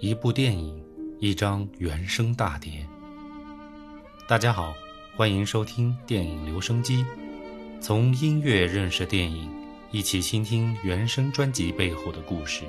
一部电影，一张原声大碟。大家好，欢迎收听电影留声机，从音乐认识电影，一起倾听原声专辑背后的故事。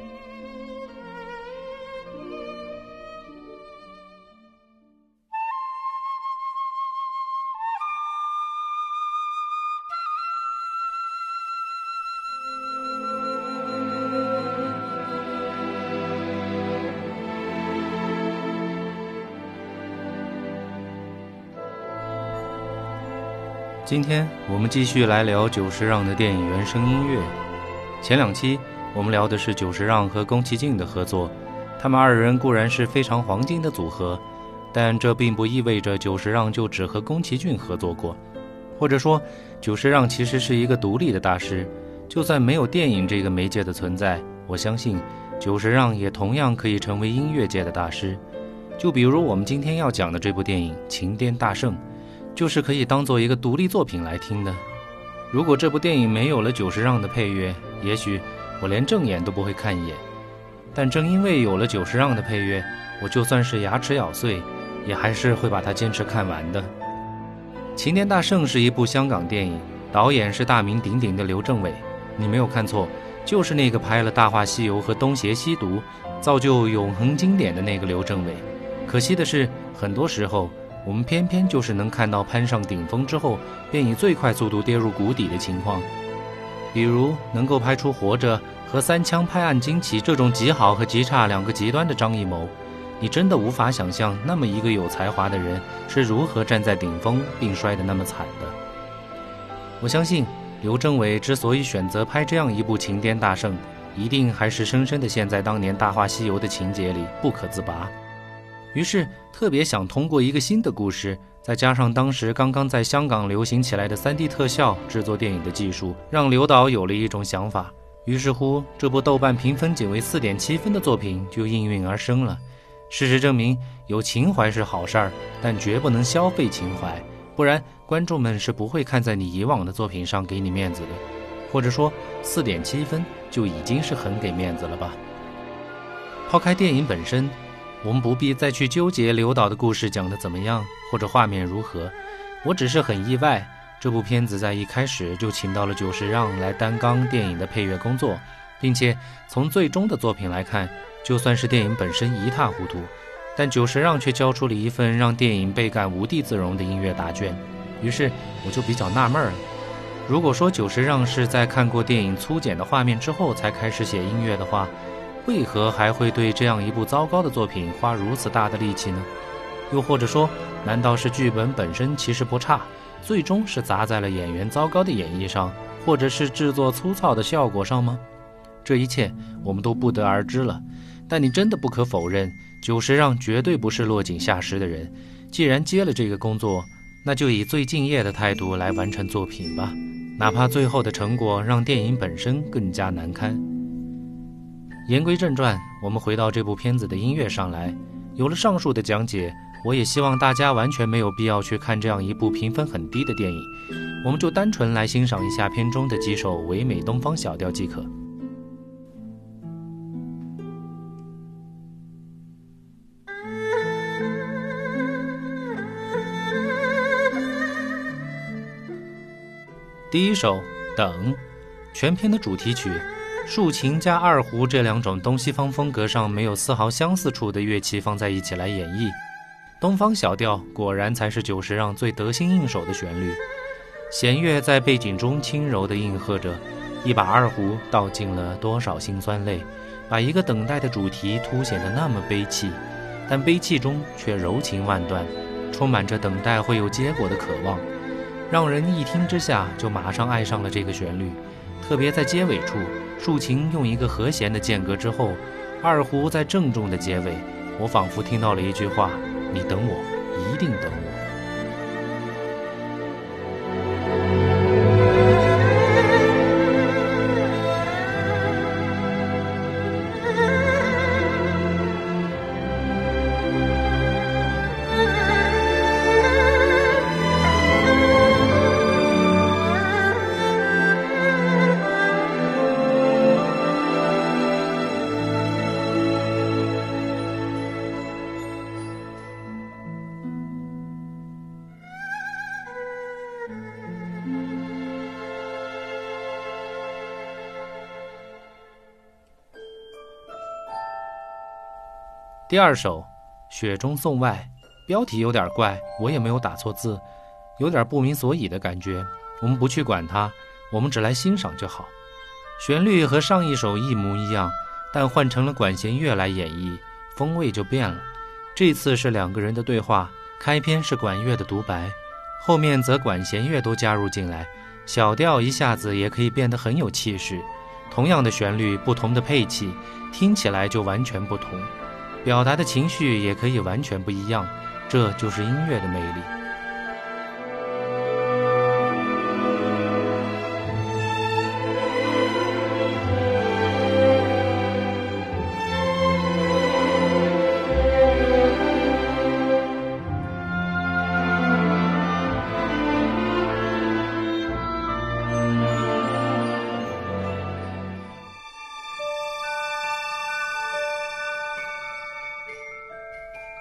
今天我们继续来聊久石让的电影原声音乐。前两期我们聊的是久石让和宫崎骏的合作，他们二人固然是非常黄金的组合，但这并不意味着久石让就只和宫崎骏合作过，或者说久石让其实是一个独立的大师。就算没有电影这个媒介的存在，我相信久石让也同样可以成为音乐界的大师。就比如我们今天要讲的这部电影《情颠大圣》。就是可以当做一个独立作品来听的。如果这部电影没有了久石让的配乐，也许我连正眼都不会看一眼。但正因为有了久石让的配乐，我就算是牙齿咬碎，也还是会把它坚持看完的。《齐天大圣》是一部香港电影，导演是大名鼎鼎的刘镇伟。你没有看错，就是那个拍了《大话西游》和《东邪西毒》，造就永恒经典的那个刘镇伟。可惜的是，很多时候。我们偏偏就是能看到攀上顶峰之后，便以最快速度跌入谷底的情况。比如能够拍出《活着》和《三枪拍案惊奇》这种极好和极差两个极端的张艺谋，你真的无法想象那么一个有才华的人是如何站在顶峰并摔得那么惨的。我相信刘镇伟之所以选择拍这样一部情颠大圣，一定还是深深地陷在当年《大话西游》的情节里不可自拔。于是特别想通过一个新的故事，再加上当时刚刚在香港流行起来的 3D 特效制作电影的技术，让刘导有了一种想法。于是乎，这部豆瓣评分仅为4.7分的作品就应运而生了。事实证明，有情怀是好事儿，但绝不能消费情怀，不然观众们是不会看在你以往的作品上给你面子的。或者说，4.7分就已经是很给面子了吧？抛开电影本身。我们不必再去纠结刘导的故事讲得怎么样，或者画面如何。我只是很意外，这部片子在一开始就请到了久石让来担纲电影的配乐工作，并且从最终的作品来看，就算是电影本身一塌糊涂，但久石让却交出了一份让电影倍感无地自容的音乐答卷。于是我就比较纳闷了：如果说久石让是在看过电影粗剪的画面之后才开始写音乐的话，为何还会对这样一部糟糕的作品花如此大的力气呢？又或者说，难道是剧本本身其实不差，最终是砸在了演员糟糕的演绎上，或者是制作粗糙的效果上吗？这一切我们都不得而知了。但你真的不可否认，久石让绝对不是落井下石的人。既然接了这个工作，那就以最敬业的态度来完成作品吧，哪怕最后的成果让电影本身更加难堪。言归正传，我们回到这部片子的音乐上来。有了上述的讲解，我也希望大家完全没有必要去看这样一部评分很低的电影，我们就单纯来欣赏一下片中的几首唯美东方小调即可。第一首《等》，全片的主题曲。竖琴加二胡这两种东西方风格上没有丝毫相似处的乐器放在一起来演绎，东方小调果然才是久石让最得心应手的旋律。弦乐在背景中轻柔地应和着，一把二胡道尽了多少辛酸泪，把一个等待的主题凸显得那么悲戚，但悲戚中却柔情万段，充满着等待会有结果的渴望，让人一听之下就马上爱上了这个旋律。特别在结尾处，竖琴用一个和弦的间隔之后，二胡在郑重的结尾，我仿佛听到了一句话：“你等我，一定等我。”第二首《雪中送外》，标题有点怪，我也没有打错字，有点不明所以的感觉。我们不去管它，我们只来欣赏就好。旋律和上一首一模一样，但换成了管弦乐来演绎，风味就变了。这次是两个人的对话，开篇是管乐的独白，后面则管弦乐都加入进来，小调一下子也可以变得很有气势。同样的旋律，不同的配器，听起来就完全不同，表达的情绪也可以完全不一样。这就是音乐的魅力。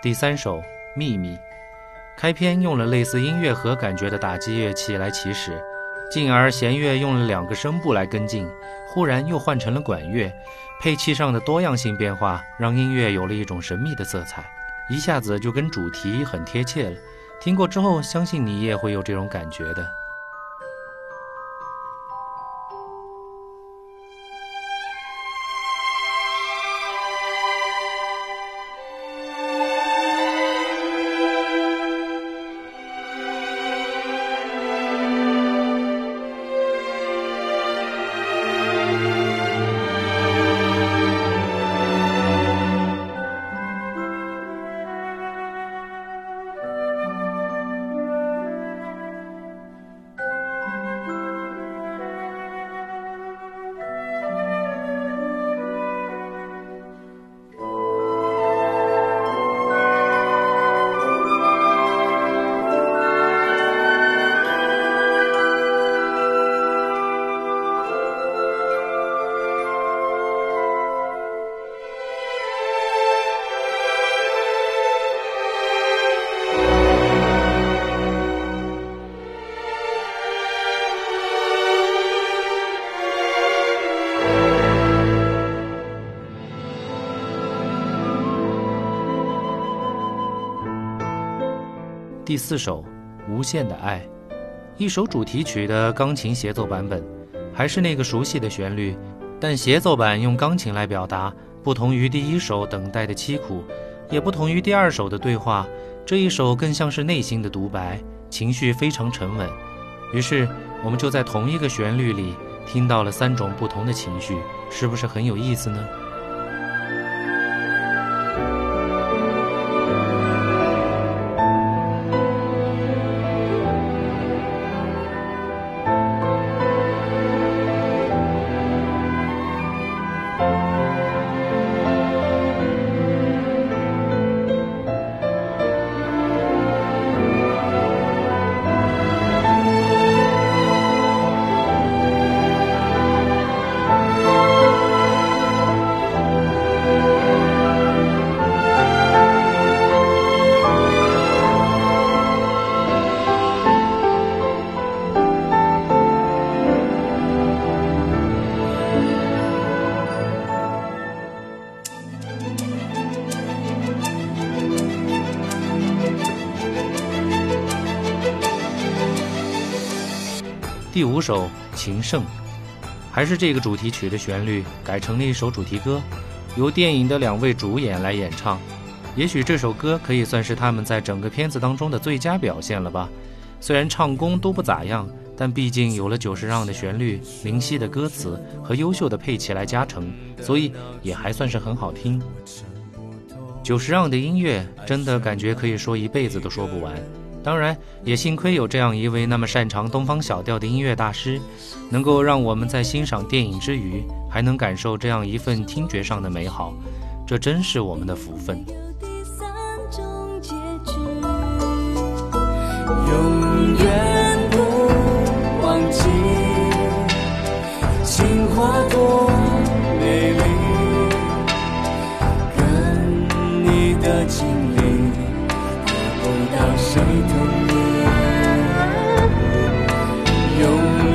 第三首《秘密》，开篇用了类似音乐盒感觉的打击乐器来起始，进而弦乐用了两个声部来跟进，忽然又换成了管乐，配器上的多样性变化让音乐有了一种神秘的色彩，一下子就跟主题很贴切了。听过之后，相信你也会有这种感觉的。第四首《无限的爱》，一首主题曲的钢琴协奏版本，还是那个熟悉的旋律，但协奏版用钢琴来表达，不同于第一首等待的凄苦，也不同于第二首的对话。这一首更像是内心的独白，情绪非常沉稳。于是我们就在同一个旋律里听到了三种不同的情绪，是不是很有意思呢？第五首《情圣》，还是这个主题曲的旋律改成了一首主题歌，由电影的两位主演来演唱。也许这首歌可以算是他们在整个片子当中的最佳表现了吧。虽然唱功都不咋样，但毕竟有了久石让的旋律、灵犀的歌词和优秀的配器来加成，所以也还算是很好听。久石让的音乐真的感觉可以说一辈子都说不完。当然，也幸亏有这样一位那么擅长东方小调的音乐大师，能够让我们在欣赏电影之余，还能感受这样一份听觉上的美好，这真是我们的福分。永远。永